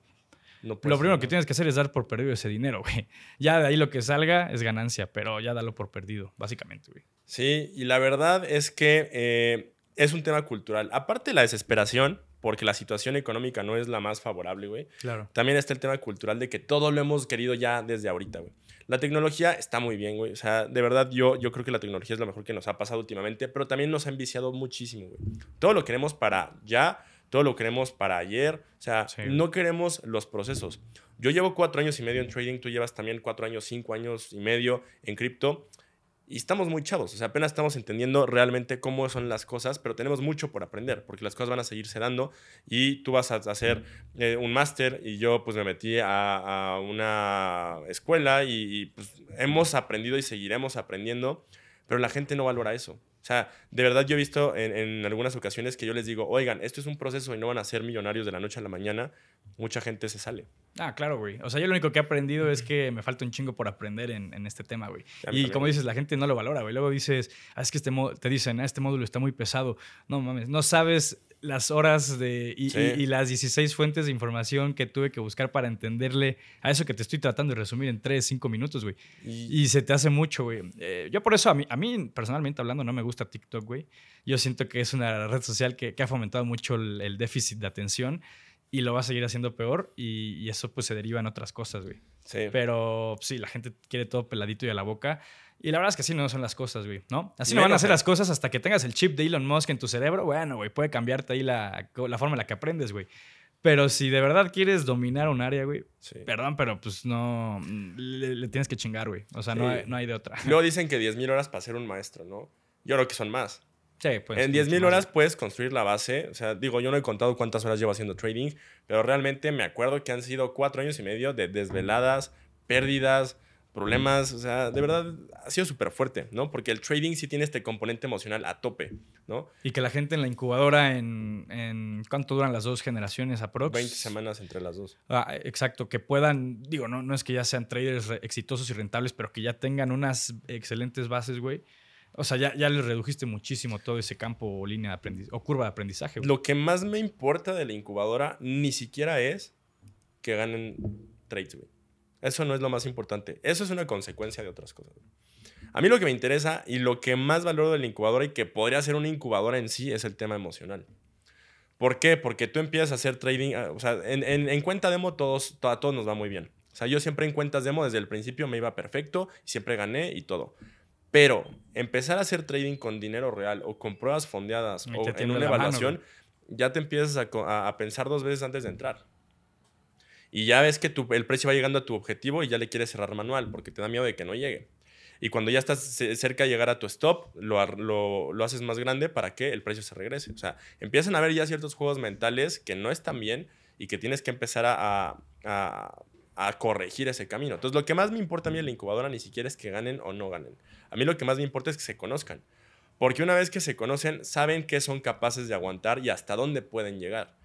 No Lo ser, primero ¿no? que tienes que hacer es dar por perdido ese dinero, güey. Ya de ahí lo que salga es ganancia, pero ya dalo por perdido, básicamente, güey. Sí, y la verdad es que eh, es un tema cultural. Aparte de la desesperación, porque la situación económica no es la más favorable, güey. Claro. También está el tema cultural de que todo lo hemos querido ya desde ahorita, güey. La tecnología está muy bien, güey. O sea, de verdad yo, yo creo que la tecnología es lo mejor que nos ha pasado últimamente, pero también nos ha enviciado muchísimo, güey. Todo lo queremos para ya, todo lo queremos para ayer. O sea, Sí. no queremos los procesos. Yo llevo cuatro años y medio en trading, tú llevas también cuatro años, cinco años y medio en cripto. Y estamos muy chavos, o sea, apenas estamos entendiendo realmente cómo son las cosas, pero tenemos mucho por aprender, porque las cosas van a seguirse dando y tú vas a hacer eh, un máster y yo pues me metí a, una escuela y, y, pues hemos aprendido y seguiremos aprendiendo, pero la gente no valora eso. O sea, de verdad yo he visto en, en algunas ocasiones que yo les digo, oigan, esto es un proceso y no van a ser millonarios de la noche a la mañana, mucha gente se sale. Ah, claro, güey. O sea, yo lo único que he aprendido es que me falta un chingo por aprender en, en este tema, güey. Y también. como dices, la gente no lo valora, güey. Luego dices, ah, es que este te dicen, ah, este módulo está muy pesado. No mames, no sabes las horas de, y, Sí. y- y las 16 fuentes de información que tuve que buscar para entenderle a eso que te estoy tratando de resumir en 3, 5 minutos, güey. Y, Y se te hace mucho, güey. Eh, yo por eso, a mí, a mí personalmente hablando, no me gusta TikTok, güey. Yo siento que es una red social que, que ha fomentado mucho el, el déficit de atención y lo va a seguir haciendo peor y, eso pues se deriva en otras cosas, güey. sí. Pero sí, la gente quiere todo peladito y a la boca. Y la verdad es que así no son las cosas, güey, ¿no? Así no van a ser las cosas hasta que tengas el chip de Elon Musk en tu cerebro. Bueno, güey, puede cambiarte ahí la, la forma en la que aprendes, güey. Pero si de verdad quieres dominar un área, güey, sí. perdón, pero pues no, le, le tienes que chingar, güey. O sea, no, Sí. hay, no hay de otra. Luego dicen que 10.000 horas para ser un maestro, ¿no? Yo creo que son más. Sí, pues. en 10.000 horas puedes construir la base. O sea, digo, yo no he contado cuántas horas llevo haciendo trading, pero realmente me acuerdo que han sido cuatro años y medio de desveladas, pérdidas. Problemas, o sea, de verdad ha sido súper fuerte, ¿no? Porque el trading sí tiene este componente emocional a tope, ¿no? Y que la gente en la incubadora, en, en ¿cuánto duran las dos generaciones aprox? 20 semanas entre las dos. Ah, exacto, que puedan, digo, no, no es que ya sean traders exitosos y rentables, pero que ya tengan unas excelentes bases, güey. O sea, ya, ya les redujiste muchísimo todo ese campo o línea de aprendizaje, o curva de aprendizaje. Lo que más me importa de la incubadora ni siquiera es que ganen trades, güey. Eso no es lo más importante. Eso es una consecuencia de otras cosas. A mí lo que me interesa y lo que más valoro de la incubadora y que podría ser una incubadora en sí es el tema emocional. ¿Por qué? Porque tú empiezas a hacer trading, ah, o sea, en, cuenta demo todos, a todos nos va muy bien. O sea, yo siempre en cuentas demo desde el principio me iba perfecto, siempre gané y todo. Pero empezar a hacer trading con dinero real o con pruebas fondeadas o en una evaluación, ya te empiezas a, a pensar dos veces antes de entrar. Y ya ves que el precio va llegando a tu objetivo y ya le quieres cerrar manual porque te da miedo de que no llegue. Y cuando ya estás cerca de llegar a tu stop, lo, lo, haces más grande para que el precio se regrese. O sea, empiezan a haber ya ciertos juegos mentales que no están bien y que tienes que empezar a, a, a, corregir ese camino. Entonces, lo que más me importa a mí en la incubadora ni siquiera es que ganen o no ganen. A mí lo que más me importa es que se conozcan. Porque una vez que se conocen, saben qué son capaces de aguantar y hasta dónde pueden llegar.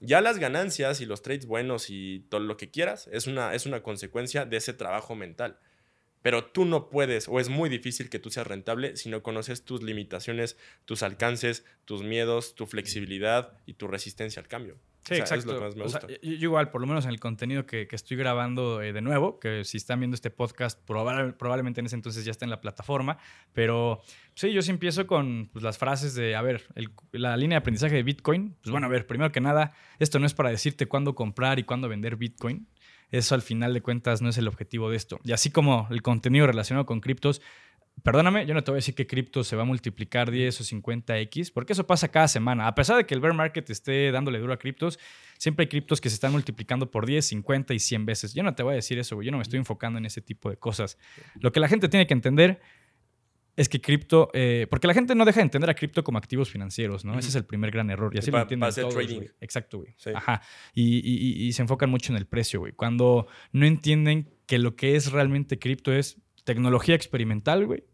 Ya las ganancias y los trades buenos y todo lo que quieras es una, es una consecuencia de ese trabajo mental. Pero tú no puedes, o es muy difícil que tú seas rentable si no conoces tus limitaciones, tus alcances, tus miedos, tu flexibilidad y tu resistencia al cambio. Sí, exacto. yo, igual, por lo menos en el contenido que, estoy grabando eh, de nuevo, que si están viendo este podcast, probablemente en ese entonces ya está en la plataforma, pero sí, yo sí empiezo con pues, las frases de, a ver, la línea de aprendizaje de Bitcoin, pues bueno, a ver, primero que nada, esto no es para decirte cuándo comprar y cuándo vender Bitcoin. Eso al final de cuentas no es el objetivo de esto. Y así como el contenido relacionado con criptos, Perdóname, yo no te voy a decir que cripto se va a multiplicar 10 o 50x, porque eso pasa cada semana. A pesar de que el bear market esté dándole duro a criptos, siempre hay criptos que se están multiplicando por 10, 50 y 100 veces. Yo no te voy a decir eso, Yo no me estoy enfocando en ese tipo de cosas. Lo que la gente tiene que entender es que cripto, eh, porque la gente no deja de entender a cripto como activos financieros, ¿no? Ese es el primer gran error. Y así lo entienden todos, trading. Exacto, güey. Ajá. Y, y, se enfocan mucho en el precio, güey. Cuando no entienden que lo que es realmente cripto es tecnología experimental, güey,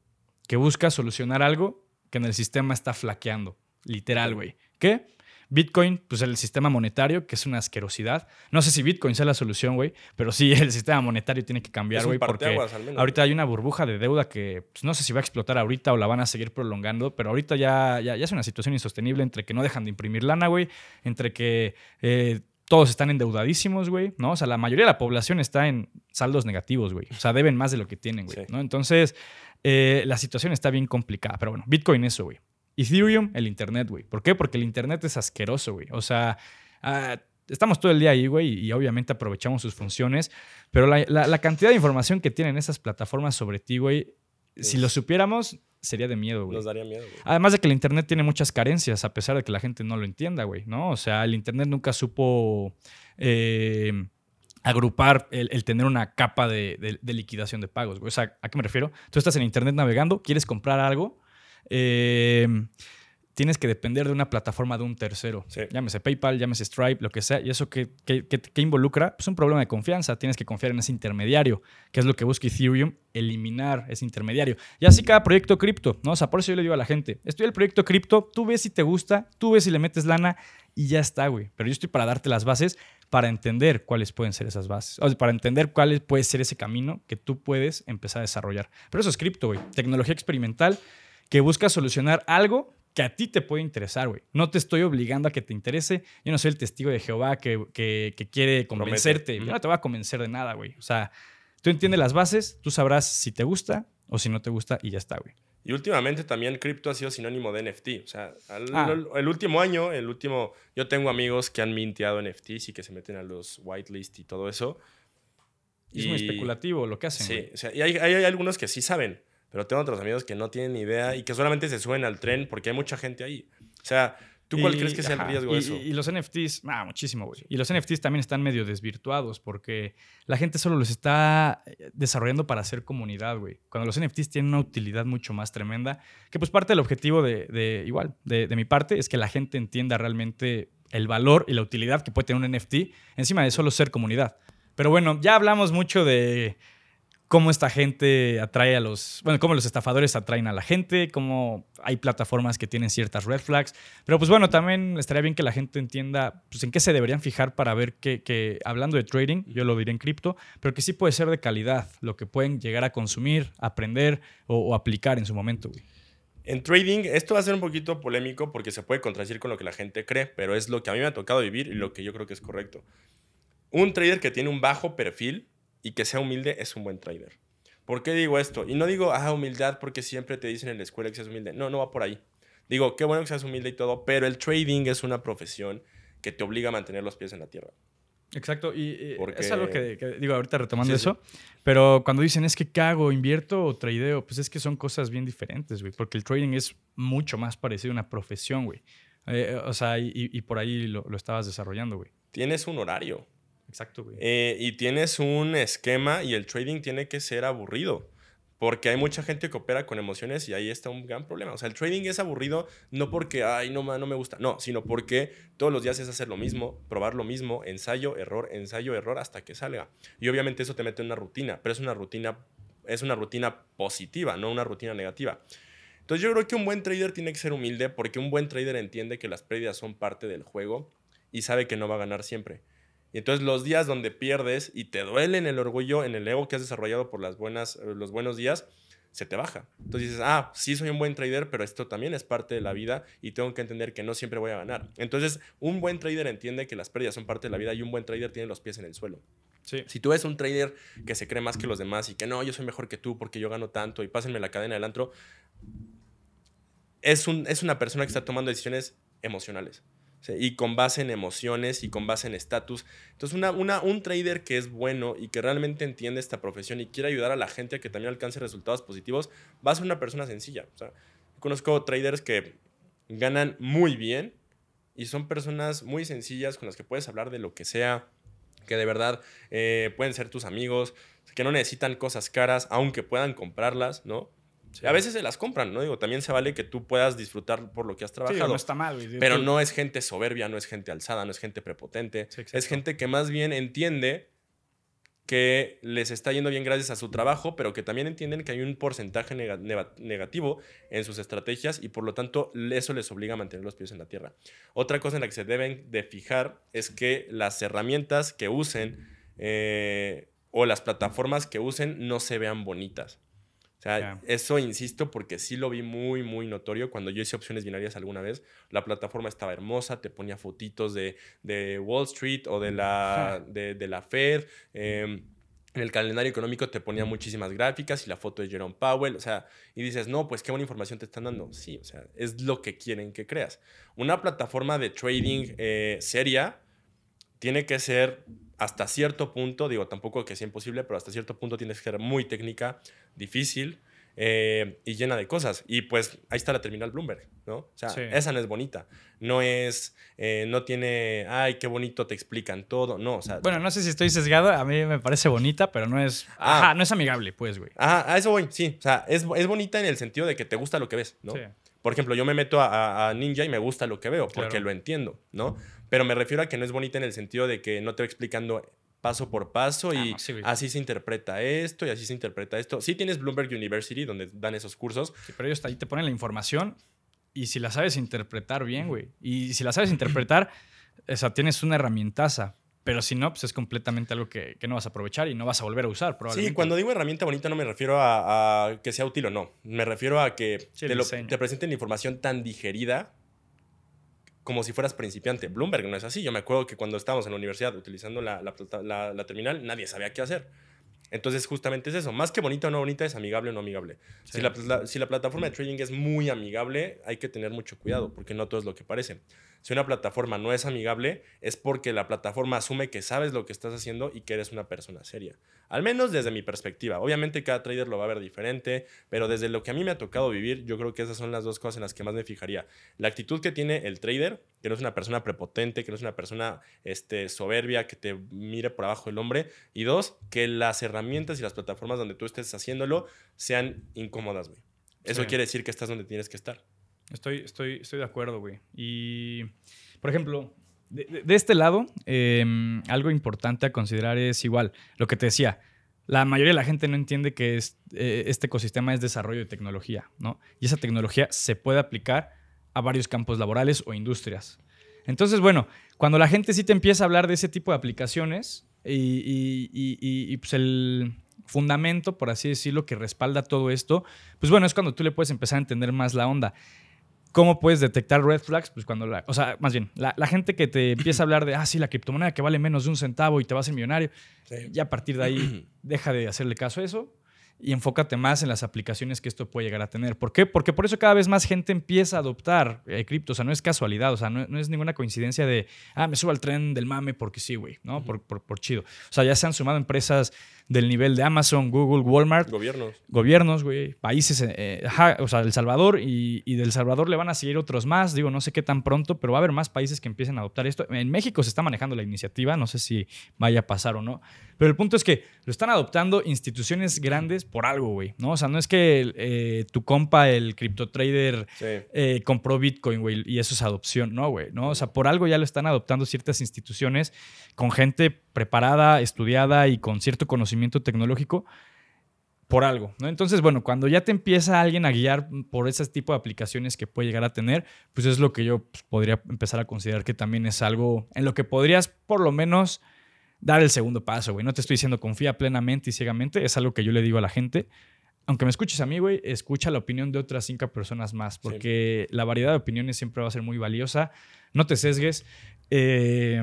que busca solucionar algo que en el sistema está flaqueando. Literal, güey. ¿Qué? Bitcoin, pues el sistema monetario, que es una asquerosidad. No sé si Bitcoin sea la solución, güey, pero sí el sistema monetario tiene que cambiar, güey, porque ahorita hay una burbuja de deuda que pues, no sé si va a explotar ahorita o la van a seguir prolongando, pero ahorita ya, ya, es una situación insostenible entre que no dejan de imprimir lana, güey, entre que eh, todos están endeudadísimos, güey, ¿no? O sea, la mayoría de la población está en saldos negativos, güey. O sea, deben más de lo que tienen, güey, ¿no? Entonces, eh, la situación está bien complicada. Pero bueno, Bitcoin eso, güey. Ethereum, el Internet, güey. ¿Por qué? Porque el Internet es asqueroso, güey. O sea, ah, estamos todo el día ahí, güey, y obviamente aprovechamos sus funciones, pero la, cantidad de información que tienen esas plataformas sobre ti, güey, si lo supiéramos, sería de miedo, güey. Nos daría miedo, güey. Además de que el Internet tiene muchas carencias, a pesar de que la gente no lo entienda, güey, ¿no? O sea, el Internet nunca supo eh, agrupar el, tener una capa de, liquidación de pagos, güey. O sea, ¿a qué me refiero? Tú estás en Internet navegando, quieres comprar algo, eh, tienes que depender de una plataforma de un tercero. Llámese PayPal, llámese Stripe, lo que sea. ¿Y eso qué, involucra? Pues un problema de confianza. Tienes que confiar en ese intermediario, que es lo que busca Ethereum, eliminar ese intermediario. Y así cada proyecto cripto, ¿no? O sea, por eso yo le digo a la gente, estoy el proyecto cripto, tú ves si te gusta, tú ves si le metes lana y ya está, güey. Pero yo estoy para darte las bases para entender cuáles pueden ser esas bases, o sea, para entender cuál puede ser ese camino que tú puedes empezar a desarrollar. Pero eso es cripto, güey. Tecnología experimental que busca solucionar algo que a ti te puede interesar, güey. No te estoy obligando a que te interese. Yo no soy el testigo de Jehová que, quiere convencerte. Yo no te voy a convencer de nada, güey. O sea, tú entiendes las bases, tú sabrás si te gusta o si no te gusta y ya está, güey. Y últimamente también cripto ha sido sinónimo de NFT. O sea, ah. el último año, el último... Yo tengo amigos que han minteado NFTs y que se meten a los whitelist y todo eso. es muy especulativo lo que hacen. Sí, o sea, y hay, hay algunos que sí saben. Pero tengo otros amigos que no tienen ni idea y que solamente se suben al tren porque hay mucha gente ahí. O sea, ¿tú cuál crees que sea el riesgo de eso? Y, los NFTs, ah, muchísimo, güey. Y los NFTs también están medio desvirtuados porque la gente solo los está eh, desarrollando para hacer comunidad, güey. Cuando los NFTs tienen una utilidad mucho más tremenda, que pues parte del objetivo de, igual, de, de mi parte, es que la gente entienda realmente el valor y la utilidad que puede tener un NFT encima de solo ser comunidad. Pero bueno, ya hablamos mucho de cómo esta gente atrae a los, bueno, cómo los estafadores atraen a la gente, cómo hay plataformas que tienen ciertas red flags. Pero pues bueno, también estaría bien que la gente entienda pues, en qué se deberían fijar para ver que, hablando de trading, yo lo diré en cripto, pero que sí puede ser de calidad, lo que pueden llegar a consumir, aprender o, aplicar en su momento. En trading, esto va a ser un poquito polémico porque se puede contradecir con lo que la gente cree, pero es lo que a mí me ha tocado vivir y lo que yo creo que es correcto. Un trader que tiene un bajo perfil y que sea humilde es un buen trader. ¿Por qué digo esto? Y no digo, ah, humildad porque siempre te dicen en la escuela que seas humilde. No, no va por ahí. Digo, qué bueno que seas humilde y todo, pero el trading es una profesión que te obliga a mantener los pies en la tierra. Exacto, y, es algo que, digo ahorita retomando eso, pero cuando dicen es que ¿qué hago? ¿Invierto o tradeo? Pues es que son cosas bien diferentes, güey, porque el trading es mucho más parecido a una profesión, güey. Eh, o sea, y, por ahí lo, lo estabas desarrollando, güey. Tienes un horario. Exacto, güey. Eh, y tienes un esquema y el trading tiene que ser aburrido. Porque hay mucha gente que opera con emociones y ahí está un gran problema. O sea, el trading es aburrido no porque, ay, no, no me gusta. No, sino porque todos los días es hacer lo mismo, probar lo mismo, ensayo, error, ensayo, error, hasta que salga. Y obviamente eso te mete en una rutina, pero es una rutina, es una rutina positiva, no una rutina negativa. Entonces yo creo que un buen trader tiene que ser humilde porque un buen trader entiende que las pérdidas son parte del juego y sabe que no va a ganar siempre. Y entonces los días donde pierdes y te duele en el orgullo, en el ego que has desarrollado por las buenas, eh, los buenos días, se te baja. Entonces dices, ah, sí soy un buen trader, pero esto también es parte de la vida y tengo que entender que no siempre voy a ganar. Entonces, un buen trader entiende que las pérdidas son parte de la vida y un buen trader tiene los pies en el suelo. Sí. Si tú eres un trader que se cree más que los demás y que no, yo soy mejor que tú porque yo gano tanto y pásenme la cadena del antro, es, un, es una persona que está tomando decisiones emocionales y con base en emociones y con base en estatus. Entonces, una, una, un trader que es bueno y que realmente entiende esta profesión y quiere ayudar a la gente a que también alcance resultados positivos, va a ser una persona sencilla. Conozco traders que ganan muy bien y son personas muy sencillas con las que puedes hablar de lo que sea, que de verdad eh, pueden ser tus amigos, que no necesitan cosas caras, aunque puedan comprarlas, ¿no? A veces se las compran, ¿no? Digo, también se vale que tú puedas disfrutar por lo que has trabajado. no está mal, Pero no es gente soberbia, no es gente alzada, no es gente prepotente. es gente que más bien entiende que les está yendo bien gracias a su trabajo, pero que también entienden que hay un porcentaje negativo en sus estrategias y por lo tanto eso les obliga a mantener los pies en la tierra. Otra cosa en la que se deben de fijar es que las herramientas que usen eh, o las plataformas que usen no se vean bonitas. O sea, eso insisto porque sí lo vi muy, muy notorio. Cuando yo hice opciones binarias alguna vez, la plataforma estaba hermosa, te ponía fotitos de, Wall Street o de la, de, la Fed. Em, en el calendario económico te ponía muchísimas gráficas y la foto de Jerome Powell, o sea, y dices, no, pues qué buena información te están dando. Sí, o sea, es lo que quieren que creas. Una plataforma de trading eh, seria tiene que ser hasta cierto punto, digo, tampoco que sea imposible, pero hasta cierto punto tienes que ser muy técnica, difícil eh, y llena de cosas. Y pues ahí está la terminal Bloomberg, ¿no? O sea, esa no es bonita. No es, eh, no tiene, ay, qué bonito te explican todo. No, o sea. Bueno, no sé si estoy sesgado, a mí me parece bonita, pero no es, ah. ajá, no es amigable, pues, güey. Ajá, a eso voy, sí. O sea, es, es bonita en el sentido de que te gusta lo que ves, ¿no? Sí. Por ejemplo, yo me meto a, Ninja y me gusta lo que veo porque lo entiendo, ¿no? Pero me refiero a que no es bonita en el sentido de que no te va explicando paso por paso ah, y así se interpreta esto y así se interpreta esto. Sí tienes Bloomberg University donde dan esos cursos. Sí, pero ellos ahí te ponen la información y si la sabes interpretar bien, güey. Y si la sabes interpretar, o sea, tienes una herramientaza. Pero si no, pues es completamente algo que, no vas a aprovechar y no vas a volver a usar, probablemente. Sí, cuando digo herramienta bonita no me refiero a, que sea útil o no. Me refiero a que te, te, presenten información tan digerida como si fueras principiante. Bloomberg no es así. Yo me acuerdo que cuando estábamos en la universidad utilizando la, la terminal, nadie sabía qué hacer. Entonces, justamente es eso. Más que bonita o no bonita, es amigable o no amigable. Si, la, si, la, plataforma de trading es muy amigable, hay que tener mucho cuidado, porque no todo es lo que parece. Si una plataforma no es amigable, es porque la plataforma asume que sabes lo que estás haciendo y que eres una persona seria. Al menos desde mi perspectiva. Obviamente cada trader lo va a ver diferente, pero desde lo que a mí me ha tocado vivir, yo creo que esas son las dos cosas en las que más me fijaría. La actitud que tiene el trader, que no es una persona prepotente, que no es una persona este, soberbia, que te mire por abajo el hombre. Y dos, que las herramientas y las plataformas donde tú estés haciéndolo sean incómodas, güey. Eso quiere decir que estás donde tienes que estar. Estoy, estoy, estoy de acuerdo, güey. Y, por ejemplo, de, este lado, em, algo importante a considerar es igual, lo que te decía, la mayoría de la gente no entiende que es, eh, este ecosistema es desarrollo de tecnología, ¿no? Y esa tecnología se puede aplicar a varios campos laborales o industrias. Entonces, bueno, cuando la gente sí te empieza a hablar de ese tipo de aplicaciones y, y pues el fundamento, por así decirlo, que respalda todo esto, pues bueno, es cuando tú le puedes empezar a entender más la onda. ¿Cómo puedes detectar red flags? Pues cuando la, o sea, más bien, la, gente que te empieza a hablar de, ah, sí, la criptomoneda que vale menos de un centavo y te vas a ser millonario, ya a partir de ahí deja de hacerle caso a eso y enfócate más en las aplicaciones que esto puede llegar a tener. ¿Por qué? Porque por eso cada vez más gente empieza a adoptar eh, cripto. O sea, no es casualidad, o sea, no, es ninguna coincidencia de, ah, me subo al tren del mame porque sí, güey, ¿no? por, por, por, chido. O sea, ya se han sumado empresas del nivel de Amazon, Google, Walmart. Gobiernos. Gobiernos, güey. Países, eh, eh, o sea, El Salvador y, y, del Salvador le van a seguir otros más. Digo, no sé qué tan pronto, pero va a haber más países que empiecen a adoptar esto. En México se está manejando la iniciativa, no sé si vaya a pasar o no. Pero el punto es que lo están adoptando instituciones grandes por algo, güey, ¿no? O sea, no es que eh, tu compa, el cripto trader, compró Bitcoin, güey, y eso es adopción, no, güey, ¿no? O sea, por algo ya lo están adoptando ciertas instituciones con gente preparada, estudiada y con cierto conocimiento tecnológico por algo, ¿no? Entonces, bueno, cuando ya te empieza alguien a guiar por ese tipo de aplicaciones que puede llegar a tener, pues es lo que yo pues, podría empezar a considerar que también es algo en lo que podrías por lo menos dar el segundo paso, güey. No te estoy diciendo confía plenamente y ciegamente, es algo que yo le digo a la gente. Aunque me escuches a mí, güey, escucha la opinión de otras cinco personas más, porque la variedad de opiniones siempre va a ser muy valiosa. No te sesgues. Eh,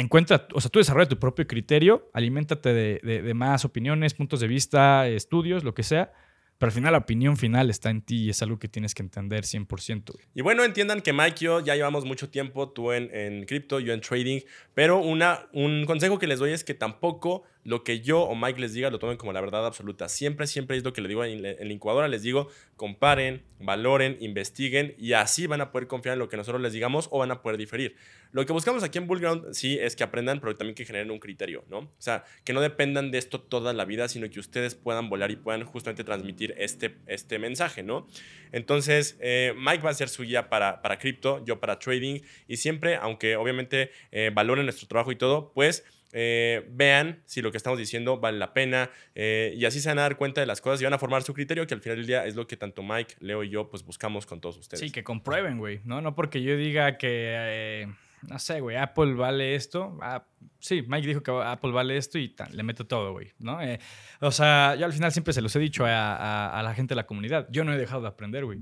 encuentra, o sea, tú desarrolla tu propio criterio, aliméntate de, más opiniones, puntos de vista, estudios, lo que sea. Pero al final la opinión final está en ti y es algo que tienes que entender 100%. Y bueno, entiendan que Mike y yo ya llevamos mucho tiempo, tú en, en cripto, yo en trading, pero una, un consejo que les doy es que tampoco lo que yo o Mike les diga lo tomen como la verdad absoluta. Siempre, siempre es lo que le digo en, la incubadora. Les digo, comparen, valoren, investiguen y así van a poder confiar en lo que nosotros les digamos o van a poder diferir. Lo que buscamos aquí en Bullground sí es que aprendan, pero también que generen un criterio, ¿no? O sea, que no dependan de esto toda la vida, sino que ustedes puedan volar y puedan justamente transmitir este, este mensaje, ¿no? Entonces, eh, Mike va a ser su guía para, para cripto, yo para trading y siempre, aunque obviamente eh, valoren nuestro trabajo y todo, pues eh, vean si lo que estamos diciendo vale la pena eh, y así se van a dar cuenta de las cosas y van a formar su criterio, que al final del día es lo que tanto Mike, Leo y yo pues buscamos con todos ustedes. Sí, que comprueben, güey, ¿no? No porque yo diga que... Eh, no sé, güey, Apple vale esto. Ah, sí, Mike dijo que Apple vale esto y le meto todo, güey, ¿no? Eh, o sea, yo al final siempre se los he dicho a, la gente de la comunidad. Yo no he dejado de aprender, güey.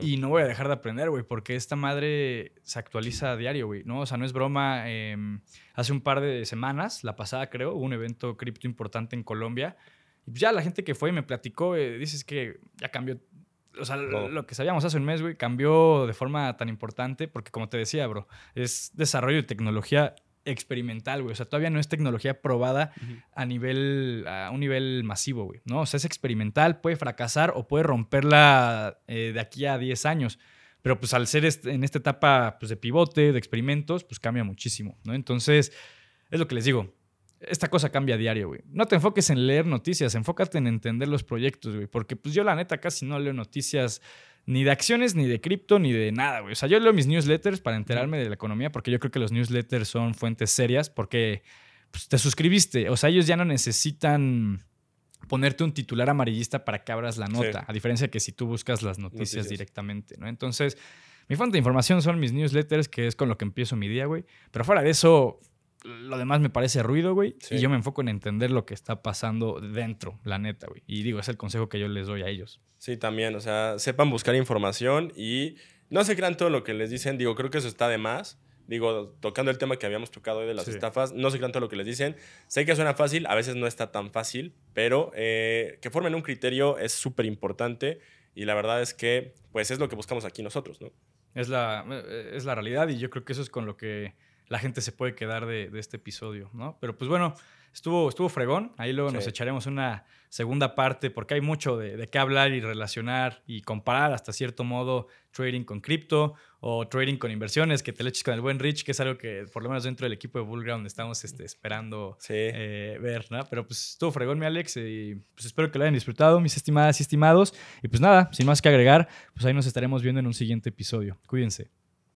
Y no voy a dejar de aprender, güey, porque esta madre se actualiza a diario, güey, ¿no? O sea, no es broma. Em, hace un par de semanas, la pasada creo, hubo un evento cripto importante en Colombia. Y pues ya la gente que fue y me platicó, eh, dices que ya cambió o sea, lo que sabíamos hace un mes, güey, cambió de forma tan importante porque, como te decía, bro, es desarrollo de tecnología experimental, güey. O sea, todavía no es tecnología probada a nivel, a un nivel masivo, güey, ¿no? O sea, es experimental, puede fracasar o puede romperla eh, de aquí a 10 años. Pero pues al ser en esta etapa pues, de pivote, de experimentos, pues cambia muchísimo, ¿no? Entonces, es lo que les digo esta cosa cambia a diario, güey. No te enfoques en leer noticias, enfócate en entender los proyectos, güey. Porque pues yo la neta casi no leo noticias ni de acciones, ni de cripto, ni de nada, güey. O sea, yo leo mis newsletters para enterarme de la economía, porque yo creo que los newsletters son fuentes serias, porque pues, te suscribiste. O sea, ellos ya no necesitan ponerte un titular amarillista para que abras la nota, a diferencia de que si tú buscas las noticias, directamente, ¿no? Entonces, mi fuente de información son mis newsletters, que es con lo que empiezo mi día, güey. Pero fuera de eso, lo demás me parece ruido, güey. Y yo me enfoco en entender lo que está pasando dentro, la neta, güey. Y digo, es el consejo que yo les doy a ellos. Sí, también. O sea, sepan buscar información y no se crean todo lo que les dicen. Digo, creo que eso está de más. Digo, tocando el tema que habíamos tocado hoy de las estafas, no se crean todo lo que les dicen. Sé que suena fácil, a veces no está tan fácil, pero eh, que formen un criterio es súper importante y la verdad es que, pues, es lo que buscamos aquí nosotros, ¿no? Es la, eh, es la realidad y yo creo que eso es con lo que la gente se puede quedar de, este episodio, ¿no? Pero pues bueno, estuvo, estuvo fregón. Ahí luego nos echaremos una segunda parte porque hay mucho de, qué hablar y relacionar y comparar hasta cierto modo trading con cripto o trading con inversiones, que te le eches con el buen Rich, que es algo que por lo menos dentro del equipo de Bullground estamos este, esperando eh, ver, ¿no? Pero pues estuvo fregón mi Alex y pues espero que lo hayan disfrutado, mis estimadas y estimados. Y pues nada, sin más que agregar, pues ahí nos estaremos viendo en un siguiente episodio. Cuídense.